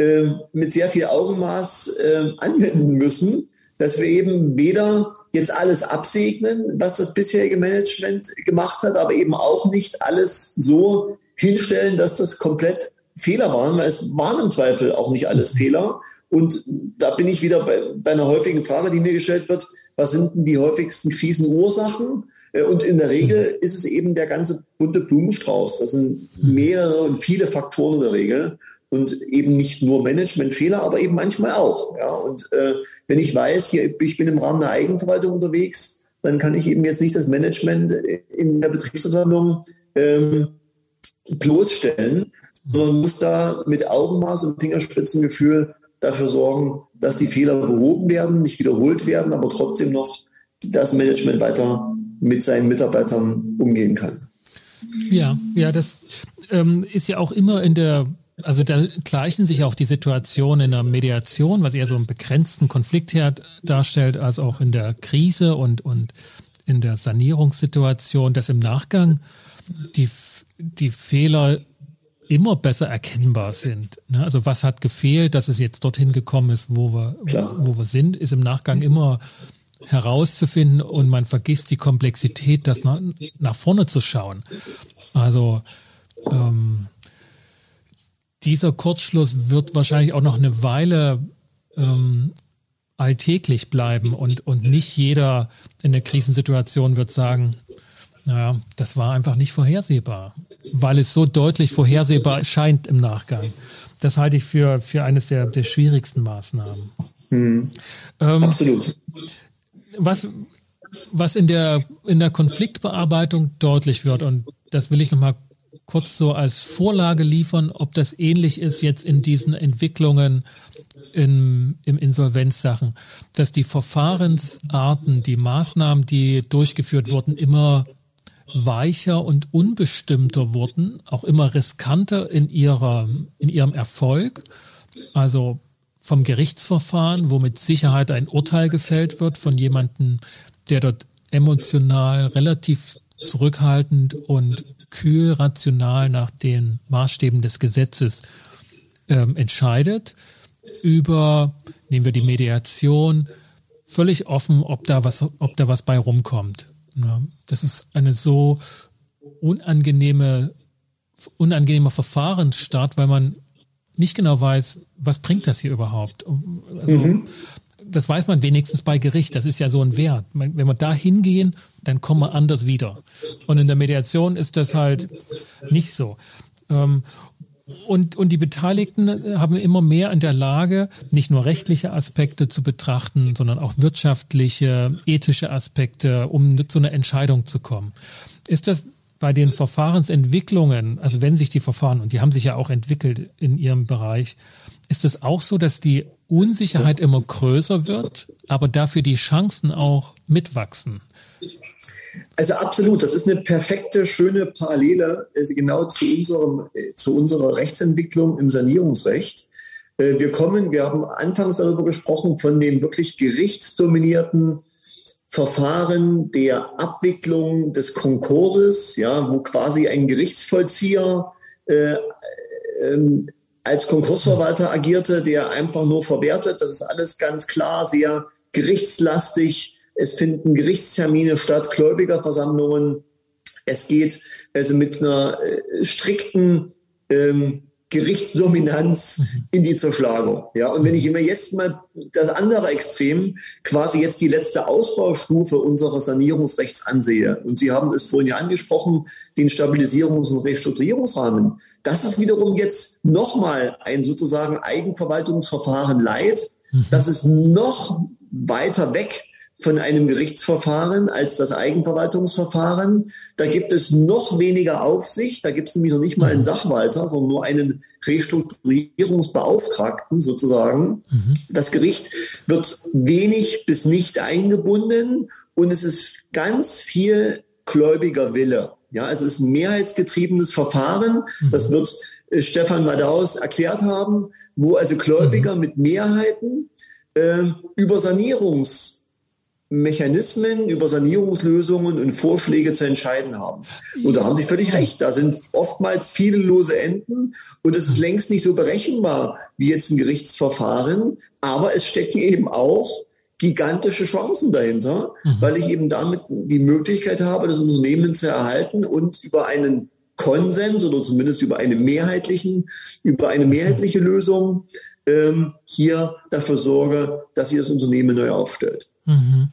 äh, mit sehr viel Augenmaß äh, anwenden müssen, dass wir eben weder jetzt alles absegnen, was das bisherige Management gemacht hat, aber eben auch nicht alles so hinstellen, dass das komplett Fehler waren, weil es waren im Zweifel auch nicht alles Fehler. Und da bin ich wieder bei, bei einer häufigen Frage, die mir gestellt wird, was sind denn die häufigsten fiesen Ursachen? Äh, und in der Regel ist es eben der ganze bunte Blumenstrauß. Das sind mehrere und viele Faktoren in der Regel und eben nicht nur Managementfehler, aber eben manchmal auch. Ja. Und äh, wenn ich weiß, hier, ich bin im Rahmen der Eigenverwaltung unterwegs, dann kann ich eben jetzt nicht das Management in der Betriebsversammlung ähm, bloßstellen, sondern muss da mit Augenmaß und Fingerspitzengefühl dafür sorgen, dass die Fehler behoben werden, nicht wiederholt werden, aber trotzdem noch das Management weiter mit seinen Mitarbeitern umgehen kann. Ja, ja, das ähm, ist ja auch immer in der also da gleichen sich auch die Situationen in der Mediation, was eher so einen begrenzten Konfliktherd darstellt, als auch in der Krise und, und in der Sanierungssituation, dass im Nachgang die, die Fehler immer besser erkennbar sind. Ne? Also was hat gefehlt, dass es jetzt dorthin gekommen ist, wo wir, wo wir sind, ist im Nachgang immer herauszufinden und man vergisst die Komplexität, das nach, nach vorne zu schauen. Also ähm, dieser Kurzschluss wird wahrscheinlich auch noch eine Weile ähm, alltäglich bleiben und, und nicht jeder in der Krisensituation wird sagen, naja, das war einfach nicht vorhersehbar, weil es so deutlich vorhersehbar scheint im Nachgang. Das halte ich für, für eines der, der schwierigsten Maßnahmen. Mhm. Ähm, Absolut. Was, was in der, in der Konfliktbearbeitung deutlich wird, und das will ich nochmal kurz so als Vorlage liefern, ob das ähnlich ist jetzt in diesen Entwicklungen in, im Insolvenzsachen, dass die Verfahrensarten, die Maßnahmen, die durchgeführt wurden, immer weicher und unbestimmter wurden, auch immer riskanter in, ihrer, in ihrem Erfolg. Also vom Gerichtsverfahren, wo mit Sicherheit ein Urteil gefällt wird von jemandem, der dort emotional relativ zurückhaltend und kühl rational nach den Maßstäben des Gesetzes ähm, entscheidet, über, nehmen wir die Mediation, völlig offen, ob da was, ob da was bei rumkommt. Ja, das ist eine so unangenehme, unangenehmer Verfahrensstart, weil man nicht genau weiß, was bringt das hier überhaupt. Also, mhm. Das weiß man wenigstens bei Gericht. Das ist ja so ein Wert. Wenn wir da hingehen, dann kommen wir anders wieder. Und in der Mediation ist das halt nicht so. Ähm, und, und die Beteiligten haben immer mehr in der Lage, nicht nur rechtliche Aspekte zu betrachten, sondern auch wirtschaftliche, ethische Aspekte, um zu einer Entscheidung zu kommen. Ist das bei den Verfahrensentwicklungen, also wenn sich die Verfahren, und die haben sich ja auch entwickelt in ihrem Bereich, ist es auch so, dass die Unsicherheit immer größer wird, aber dafür die Chancen auch mitwachsen? Also absolut, das ist eine perfekte, schöne Parallele also genau zu, unserem, äh, zu unserer Rechtsentwicklung im Sanierungsrecht. Äh, wir kommen, wir haben anfangs darüber gesprochen, von den wirklich gerichtsdominierten Verfahren der Abwicklung des Konkurses, ja, wo quasi ein Gerichtsvollzieher äh, äh, als Konkursverwalter agierte, der einfach nur verwertet. Das ist alles ganz klar, sehr gerichtslastig es finden Gerichtstermine statt, Gläubigerversammlungen. Es geht also mit einer äh, strikten ähm, Gerichtsdominanz mhm. in die Zerschlagung. Ja, und wenn ich mir jetzt mal das andere Extrem, quasi jetzt die letzte Ausbaustufe unseres Sanierungsrechts ansehe, und Sie haben es vorhin ja angesprochen, den Stabilisierungs- und Restrukturierungsrahmen, das ist wiederum jetzt nochmal ein sozusagen Eigenverwaltungsverfahren leid. Mhm. Das ist noch weiter weg von einem Gerichtsverfahren als das Eigenverwaltungsverfahren. Da gibt es noch weniger Aufsicht. Da gibt es nämlich noch nicht mal einen Sachwalter, sondern nur einen Restrukturierungsbeauftragten sozusagen. Mhm. Das Gericht wird wenig bis nicht eingebunden und es ist ganz viel gläubiger Wille. Ja, es ist ein mehrheitsgetriebenes Verfahren. Mhm. Das wird äh, Stefan Madaus erklärt haben, wo also Gläubiger mhm. mit Mehrheiten äh, über Sanierungs Mechanismen, über Sanierungslösungen und Vorschläge zu entscheiden haben. Und da haben Sie völlig recht. Da sind oftmals viele lose Enden und es ist längst nicht so berechenbar wie jetzt ein Gerichtsverfahren. Aber es stecken eben auch gigantische Chancen dahinter, mhm. weil ich eben damit die Möglichkeit habe, das Unternehmen zu erhalten und über einen Konsens oder zumindest über eine mehrheitlichen, über eine mehrheitliche Lösung ähm, hier dafür sorge, dass sie das Unternehmen neu aufstellt. Mhm.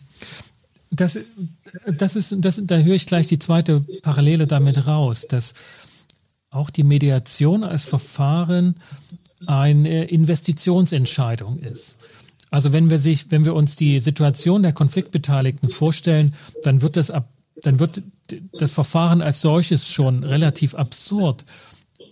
Das, das ist, das, da höre ich gleich die zweite Parallele damit raus, dass auch die Mediation als Verfahren eine Investitionsentscheidung ist. Also wenn wir sich, wenn wir uns die Situation der Konfliktbeteiligten vorstellen, dann wird das ab, dann wird das Verfahren als solches schon relativ absurd.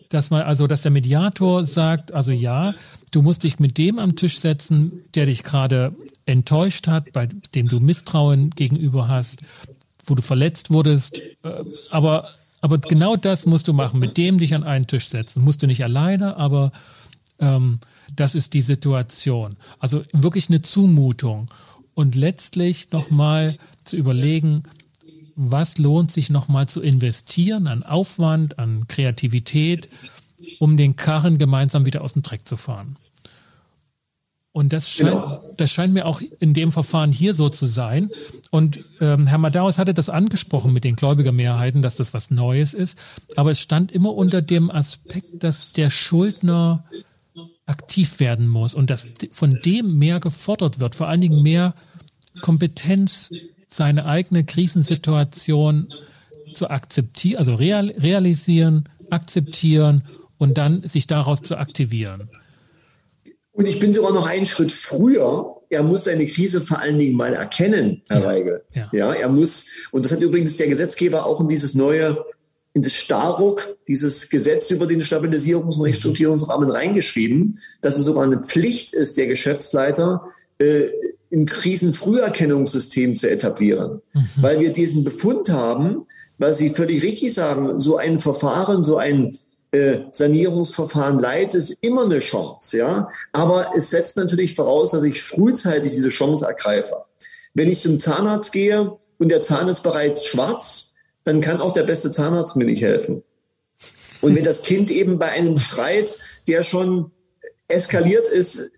Dass man, also, dass der Mediator sagt, also ja, du musst dich mit dem am Tisch setzen, der dich gerade enttäuscht hat, bei dem du Misstrauen gegenüber hast, wo du verletzt wurdest. Äh, aber, aber genau das musst du machen, mit dem dich an einen Tisch setzen. Musst du nicht alleine, aber ähm, das ist die Situation. Also wirklich eine Zumutung. Und letztlich nochmal zu überlegen, was lohnt sich nochmal zu investieren an Aufwand, an Kreativität, um den Karren gemeinsam wieder aus dem Dreck zu fahren. Und das scheint, genau. das scheint mir auch in dem Verfahren hier so zu sein. Und ähm, Herr Madaus hatte das angesprochen mit den Gläubigermehrheiten, dass das was Neues ist. Aber es stand immer unter dem Aspekt, dass der Schuldner aktiv werden muss und dass von dem mehr gefordert wird, vor allen Dingen mehr Kompetenz, seine eigene Krisensituation zu akzeptieren, also real, realisieren, akzeptieren und dann sich daraus zu aktivieren. Und ich bin sogar noch einen Schritt früher. Er muss seine Krise vor allen Dingen mal erkennen, Herr ja. Weigel. Ja. ja, er muss, und das hat übrigens der Gesetzgeber auch in dieses neue in das Starruck, dieses Gesetz über den Stabilisierungs- und Restrukturierungsrahmen reingeschrieben, dass es sogar eine Pflicht ist, der Geschäftsleiter, äh, ein Krisenfrüherkennungssystem zu etablieren. Mhm. Weil wir diesen Befund haben, weil Sie völlig richtig sagen, so ein Verfahren, so ein äh, Sanierungsverfahren Leid ist immer eine Chance, ja. Aber es setzt natürlich voraus, dass ich frühzeitig diese Chance ergreife. Wenn ich zum Zahnarzt gehe und der Zahn ist bereits schwarz, dann kann auch der beste Zahnarzt mir nicht helfen. Und wenn das Kind eben bei einem Streit, der schon eskaliert ist,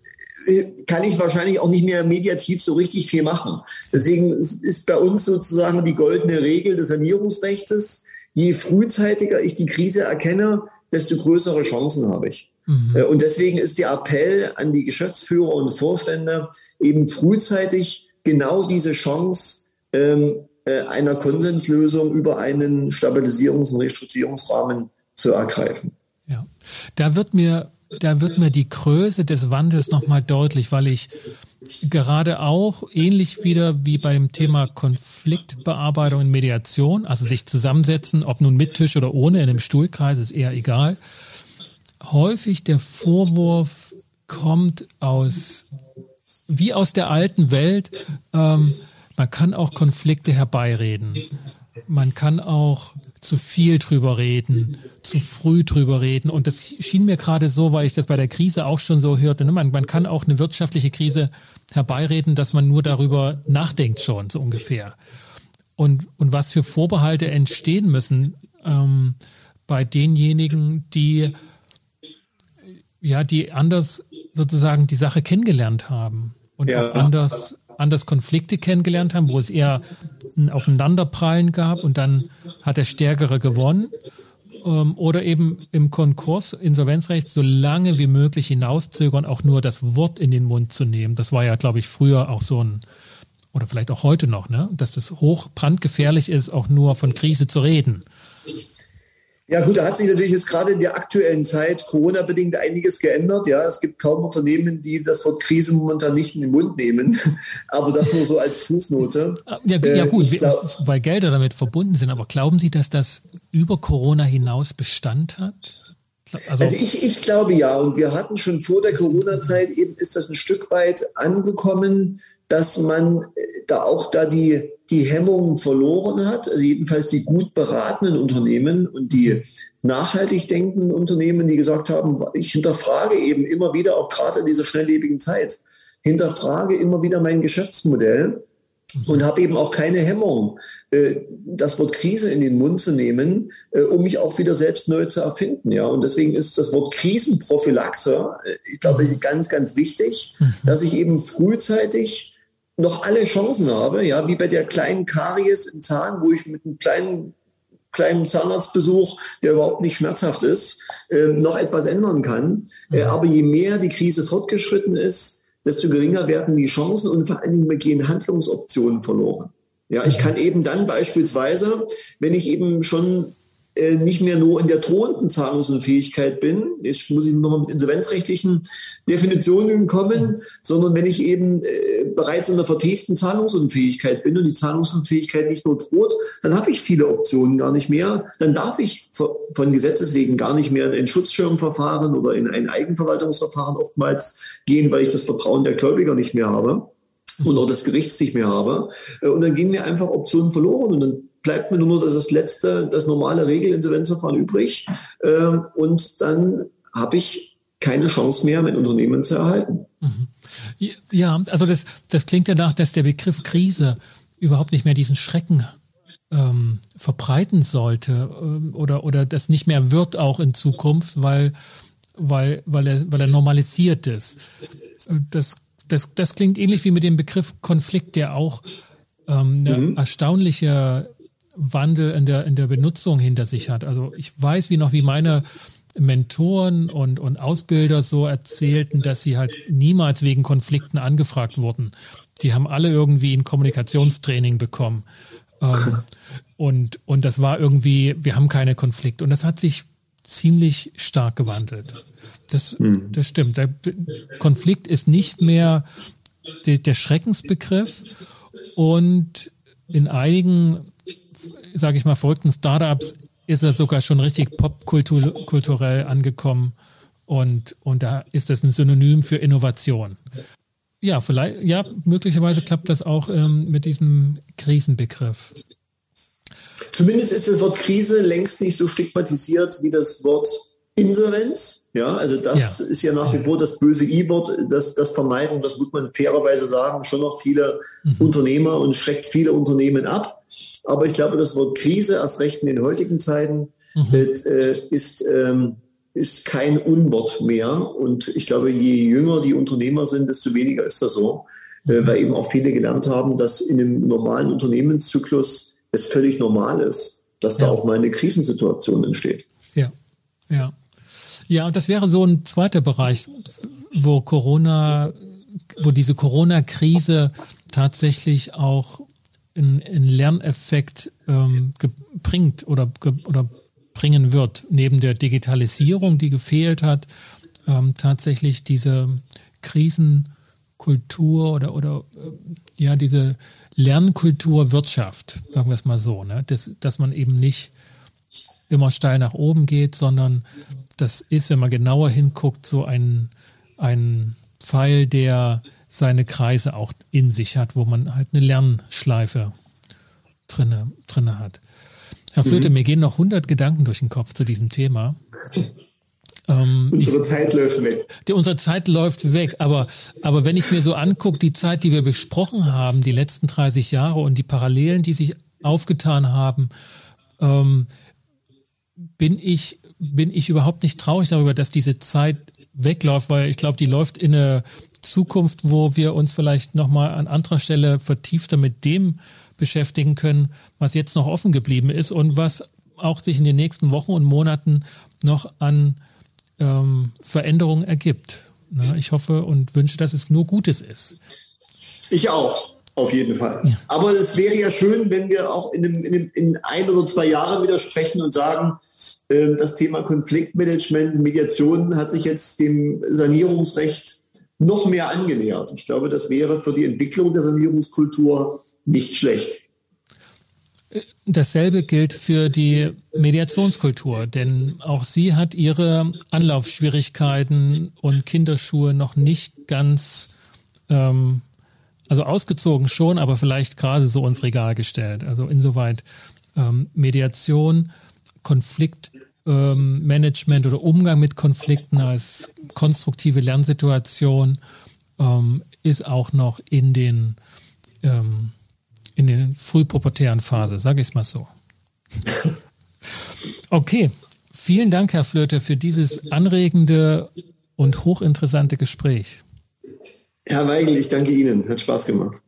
kann ich wahrscheinlich auch nicht mehr mediativ so richtig viel machen. Deswegen ist bei uns sozusagen die goldene Regel des Sanierungsrechts, je frühzeitiger ich die Krise erkenne, desto größere Chancen habe ich. Mhm. Äh, und deswegen ist der Appell an die Geschäftsführer und Vorstände eben frühzeitig genau diese Chance ähm, äh, einer Konsenslösung über einen Stabilisierungs- und Restrukturierungsrahmen zu ergreifen. Ja, da wird mir da wird mir die Größe des Wandels nochmal deutlich, weil ich gerade auch ähnlich wieder wie beim Thema Konfliktbearbeitung und Mediation, also sich zusammensetzen, ob nun mit Tisch oder ohne, in einem Stuhlkreis ist eher egal, häufig der Vorwurf kommt aus, wie aus der alten Welt, ähm, man kann auch Konflikte herbeireden. Man kann auch zu viel drüber reden, zu früh drüber reden. Und das schien mir gerade so, weil ich das bei der Krise auch schon so hörte. Ne? Man, man kann auch eine wirtschaftliche Krise herbeireden, dass man nur darüber nachdenkt schon, so ungefähr. Und, und was für Vorbehalte entstehen müssen ähm, bei denjenigen, die ja, die anders sozusagen die Sache kennengelernt haben und ja. auch anders anders Konflikte kennengelernt haben, wo es eher ein Aufeinanderprallen gab und dann hat der Stärkere gewonnen. Ähm, oder eben im Konkurs, Insolvenzrecht, so lange wie möglich hinauszögern, auch nur das Wort in den Mund zu nehmen. Das war ja, glaube ich, früher auch so ein, oder vielleicht auch heute noch, ne? dass das hoch brandgefährlich ist, auch nur von Krise zu reden. Ja gut, da hat sich natürlich jetzt gerade in der aktuellen Zeit Corona-bedingt einiges geändert. Ja, es gibt kaum Unternehmen, die das Wort Krise momentan nicht in den Mund nehmen. [laughs] Aber das nur so als Fußnote. Ja, ja äh, gut, glaub, weil Gelder damit verbunden sind. Aber glauben Sie, dass das über Corona hinaus Bestand hat? Also, also ich, ich glaube ja. Und wir hatten schon vor der Corona-Zeit eben, ist das ein Stück weit angekommen, dass man äh, da auch da die die Hemmungen verloren hat, also jedenfalls die gut beratenden Unternehmen und die nachhaltig denkenden Unternehmen, die gesagt haben, ich hinterfrage eben immer wieder, auch gerade in dieser schnelllebigen Zeit, hinterfrage immer wieder mein Geschäftsmodell und habe eben auch keine Hemmung, äh, das Wort Krise in den Mund zu nehmen, äh, um mich auch wieder selbst neu zu erfinden. Ja, und deswegen ist das Wort Krisenprophylaxe, ich glaube, ganz, ganz wichtig, mhm. dass ich eben frühzeitig noch alle Chancen habe, ja, wie bei der kleinen Karies im Zahn, wo ich mit einem kleinen kleinen Zahnarztbesuch, der überhaupt nicht schmerzhaft ist, äh, noch etwas ändern kann. Äh, aber je mehr die Krise fortgeschritten ist, desto geringer werden die Chancen und vor allen Dingen gehen Handlungsoptionen verloren. Ja, ich kann eben dann beispielsweise, wenn ich eben schon nicht mehr nur in der drohenden Zahlungsunfähigkeit bin, jetzt muss ich nochmal mit insolvenzrechtlichen Definitionen kommen, sondern wenn ich eben äh, bereits in der vertieften Zahlungsunfähigkeit bin und die Zahlungsunfähigkeit nicht nur droht, dann habe ich viele Optionen gar nicht mehr. Dann darf ich von Gesetzes wegen gar nicht mehr in ein Schutzschirmverfahren oder in ein Eigenverwaltungsverfahren oftmals gehen, weil ich das Vertrauen der Gläubiger nicht mehr habe und auch des Gerichts nicht mehr habe. Äh, und dann gehen mir einfach Optionen verloren und dann bleibt mir nur das letzte, das normale Regelinsolvenzverfahren übrig. Ähm, und dann habe ich keine Chance mehr, mein Unternehmen zu erhalten. Mhm. Ja, also das, das klingt danach, dass der Begriff Krise überhaupt nicht mehr diesen Schrecken ähm, verbreiten sollte ähm, oder, oder das nicht mehr wird auch in Zukunft, weil, weil, weil, er, weil er normalisiert ist. Das, das, das klingt ähnlich wie mit dem Begriff Konflikt, der auch ähm, eine mhm. erstaunliche Wandel in der, in der Benutzung hinter sich hat. Also ich weiß wie noch, wie meine Mentoren und, und Ausbilder so erzählten, dass sie halt niemals wegen Konflikten angefragt wurden. Die haben alle irgendwie ein Kommunikationstraining bekommen. Ähm, [laughs] und, und das war irgendwie, wir haben keine Konflikte. Und das hat sich ziemlich stark gewandelt. Das, hm. das stimmt. Der Konflikt ist nicht mehr der, der Schreckensbegriff. Und in einigen sage ich mal, verrückten Startups ist er sogar schon richtig popkulturell angekommen und, und da ist das ein Synonym für Innovation. Ja, vielleicht, ja, möglicherweise klappt das auch ähm, mit diesem Krisenbegriff. Zumindest ist das Wort Krise längst nicht so stigmatisiert wie das Wort Insolvenz. Ja, also das ja. ist ja nach wie vor das böse I-Wort, das, das vermeiden, das muss man fairerweise sagen, schon noch viele mhm. Unternehmer und schreckt viele Unternehmen ab. Aber ich glaube, das Wort Krise, erst recht in den heutigen Zeiten, mhm. äh, ist, ähm, ist kein Unwort mehr. Und ich glaube, je jünger die Unternehmer sind, desto weniger ist das so, äh, mhm. weil eben auch viele gelernt haben, dass in einem normalen Unternehmenszyklus es völlig normal ist, dass ja. da auch mal eine Krisensituation entsteht. Ja, ja. Ja, und das wäre so ein zweiter Bereich, wo Corona, wo diese Corona-Krise tatsächlich auch einen, einen Lerneffekt ähm, bringt oder, oder bringen wird, neben der Digitalisierung, die gefehlt hat, ähm, tatsächlich diese Krisenkultur oder, oder äh, ja, diese Lernkultur Wirtschaft, sagen wir es mal so, ne? dass, dass man eben nicht immer steil nach oben geht, sondern das ist, wenn man genauer hinguckt, so ein, ein Pfeil, der seine Kreise auch in sich hat, wo man halt eine Lernschleife drinne, drinne hat. Herr Flöte, mhm. mir gehen noch 100 Gedanken durch den Kopf zu diesem Thema. Ähm, unsere ich, Zeit läuft weg. Die, unsere Zeit läuft weg, aber, aber wenn ich mir so angucke, die Zeit, die wir besprochen haben, die letzten 30 Jahre und die Parallelen, die sich aufgetan haben, ähm, bin ich bin ich überhaupt nicht traurig darüber, dass diese Zeit wegläuft, weil ich glaube, die läuft in eine Zukunft, wo wir uns vielleicht nochmal an anderer Stelle vertiefter mit dem beschäftigen können, was jetzt noch offen geblieben ist und was auch sich in den nächsten Wochen und Monaten noch an ähm, Veränderungen ergibt. Na, ich hoffe und wünsche, dass es nur Gutes ist. Ich auch. Auf jeden Fall. Ja. Aber es wäre ja schön, wenn wir auch in, einem, in, einem, in ein oder zwei Jahren wieder sprechen und sagen, äh, das Thema Konfliktmanagement, Mediation hat sich jetzt dem Sanierungsrecht noch mehr angenähert. Ich glaube, das wäre für die Entwicklung der Sanierungskultur nicht schlecht. Dasselbe gilt für die Mediationskultur, denn auch sie hat ihre Anlaufschwierigkeiten und Kinderschuhe noch nicht ganz ähm, also ausgezogen schon, aber vielleicht gerade so ins Regal gestellt. Also insoweit ähm, Mediation, Konfliktmanagement ähm, oder Umgang mit Konflikten als konstruktive Lernsituation ähm, ist auch noch in den, ähm, in den frühpubertären Phase, sage ich es mal so. [laughs] Okay, vielen Dank, Herr Flöter, für dieses anregende und hochinteressante Gespräch. Herr Weigel, ich danke Ihnen. Hat Spaß gemacht.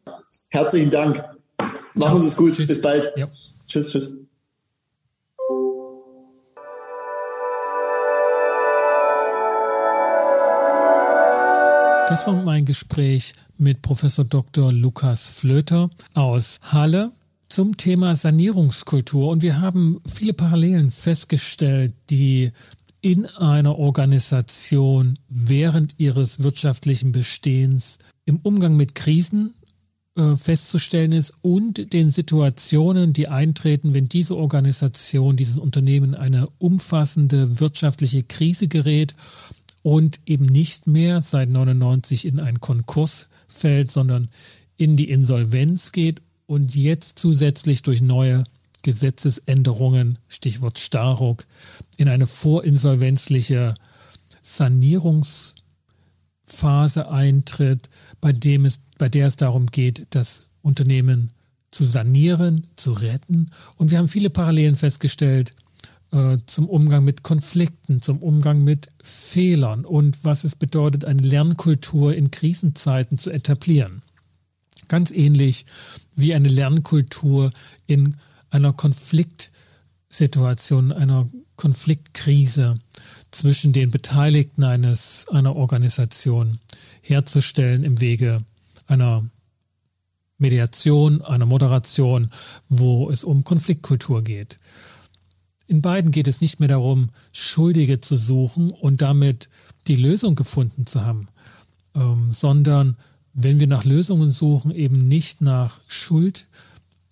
Herzlichen Dank. Machen Sie es gut. Tschüss. Bis bald. Ja. Tschüss, tschüss. Das war mein Gespräch mit Professor Dr. Lukas Flöter aus Halle zum Thema Sanierungskultur. Und wir haben viele Parallelen festgestellt, die in einer Organisation während ihres wirtschaftlichen Bestehens im Umgang mit Krisen äh, festzustellen ist und den Situationen, die eintreten, wenn diese Organisation, dieses Unternehmen eine umfassende wirtschaftliche Krise gerät und eben nicht mehr seit 99 in einen Konkurs fällt, sondern in die Insolvenz geht und jetzt zusätzlich durch neue Gesetzesänderungen, Stichwort Starruck, in eine vorinsolvenzliche Sanierungsphase eintritt, bei, dem es, bei der es darum geht, das Unternehmen zu sanieren, zu retten. Und wir haben viele Parallelen festgestellt äh, zum Umgang mit Konflikten, zum Umgang mit Fehlern und was es bedeutet, eine Lernkultur in Krisenzeiten zu etablieren. Ganz ähnlich wie eine Lernkultur in einer Konfliktsituation, einer Konfliktkrise zwischen den Beteiligten eines, einer Organisation herzustellen im Wege einer Mediation, einer Moderation, wo es um Konfliktkultur geht. In beiden geht es nicht mehr darum, Schuldige zu suchen und damit die Lösung gefunden zu haben, ähm, sondern wenn wir nach Lösungen suchen, eben nicht nach Schuld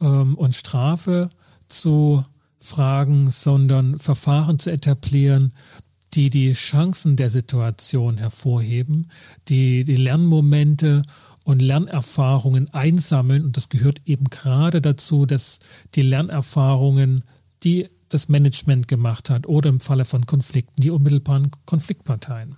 ähm, und Strafe zu Fragen, sondern Verfahren zu etablieren, die die Chancen der Situation hervorheben, die die Lernmomente und Lernerfahrungen einsammeln. Und das gehört eben gerade dazu, dass die Lernerfahrungen, die das Management gemacht hat oder im Falle von Konflikten die unmittelbaren Konfliktparteien.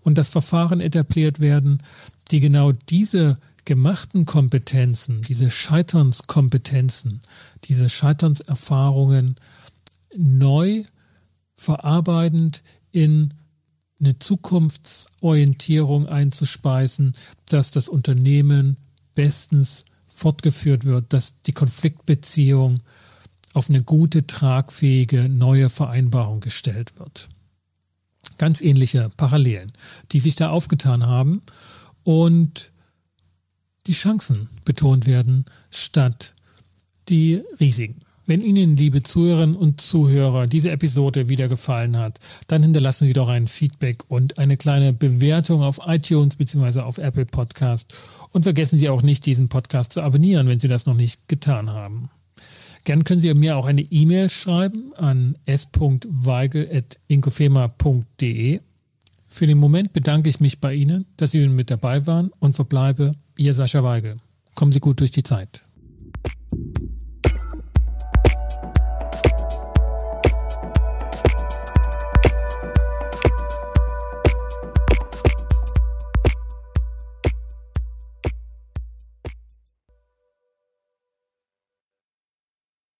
Und das Verfahren etabliert werden, die genau diese gemachten Kompetenzen, diese Scheiternskompetenzen, diese Scheiternserfahrungen neu verarbeitend in eine Zukunftsorientierung einzuspeisen, dass das Unternehmen bestens fortgeführt wird, dass die Konfliktbeziehung auf eine gute, tragfähige neue Vereinbarung gestellt wird. Ganz ähnliche Parallelen, die sich da aufgetan haben und die Chancen betont werden statt die Risiken. Wenn Ihnen, liebe Zuhörerinnen und Zuhörer, diese Episode wieder gefallen hat, dann hinterlassen Sie doch ein Feedback und eine kleine Bewertung auf iTunes bzw. auf Apple Podcast. Und vergessen Sie auch nicht, diesen Podcast zu abonnieren, wenn Sie das noch nicht getan haben. Gern können Sie mir auch eine E-Mail schreiben an s.weigel.inkofema.de. Für den Moment bedanke ich mich bei Ihnen, dass Sie mit dabei waren und verbleibe Ihr Sascha Weigel. Kommen Sie gut durch die Zeit.